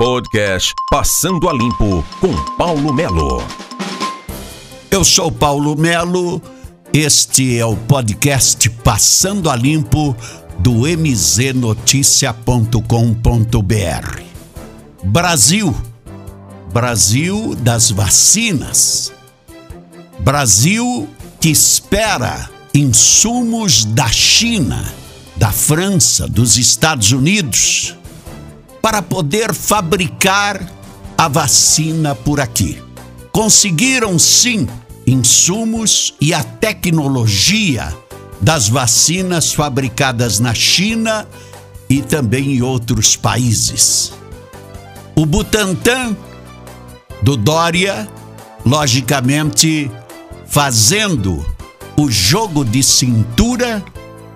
Podcast Passando a Limpo com Paulo Melo. Eu sou Paulo Melo. Este é o podcast Passando a Limpo do mznoticia.com.br. Brasil. Brasil das vacinas. Brasil que espera insumos da China, da França, dos Estados Unidos para poder fabricar a vacina por aqui. Conseguiram sim insumos e a tecnologia das vacinas fabricadas na China e também em outros países. O Butantan do Dória, logicamente, fazendo o jogo de cintura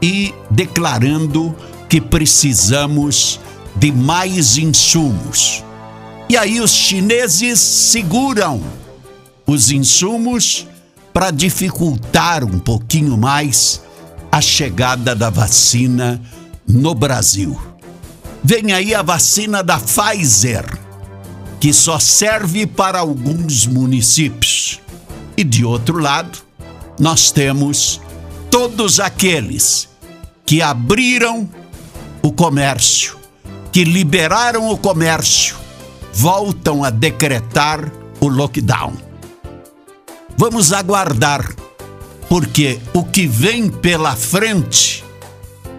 e declarando que precisamos de mais insumos. E aí os chineses seguram os insumos para dificultar um pouquinho mais a chegada da vacina no Brasil. Vem aí a vacina da Pfizer, que só serve para alguns municípios. E de outro lado, nós temos todos aqueles que abriram o comércio que liberaram o comércio voltam a decretar o lockdown. Vamos aguardar, porque o que vem pela frente,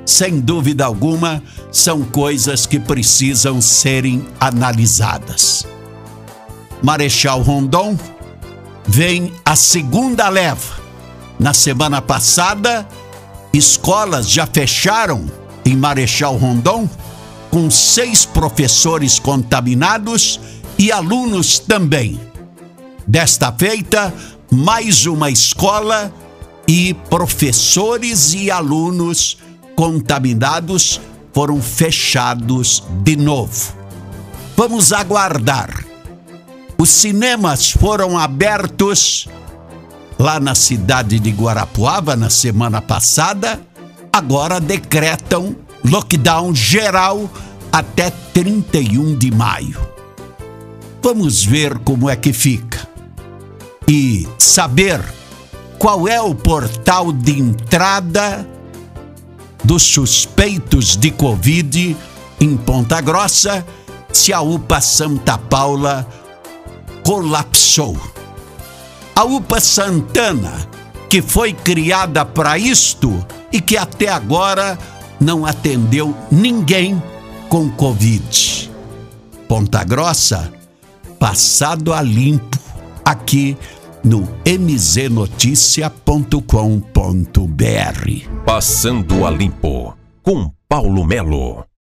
sem dúvida alguma, são coisas que precisam serem analisadas. Marechal Rondon vem a segunda leva. Na semana passada, escolas já fecharam em Marechal Rondon com seis professores contaminados e alunos também. Desta feita, mais uma escola e professores e alunos contaminados foram fechados de novo. Vamos aguardar. Os cinemas foram abertos lá na cidade de Guarapuava na semana passada, agora decretam lockdown geral até 31 de maio. Vamos ver como é que fica e saber qual é o portal de entrada dos suspeitos de Covid em Ponta Grossa se a UPA Santa Paula colapsou. A UPA Santana, que foi criada para isto e que até agora não atendeu ninguém com Covid. Ponta Grossa, passado a limpo, aqui no mznoticia.com.br. Passando a limpo, com Paulo Melo.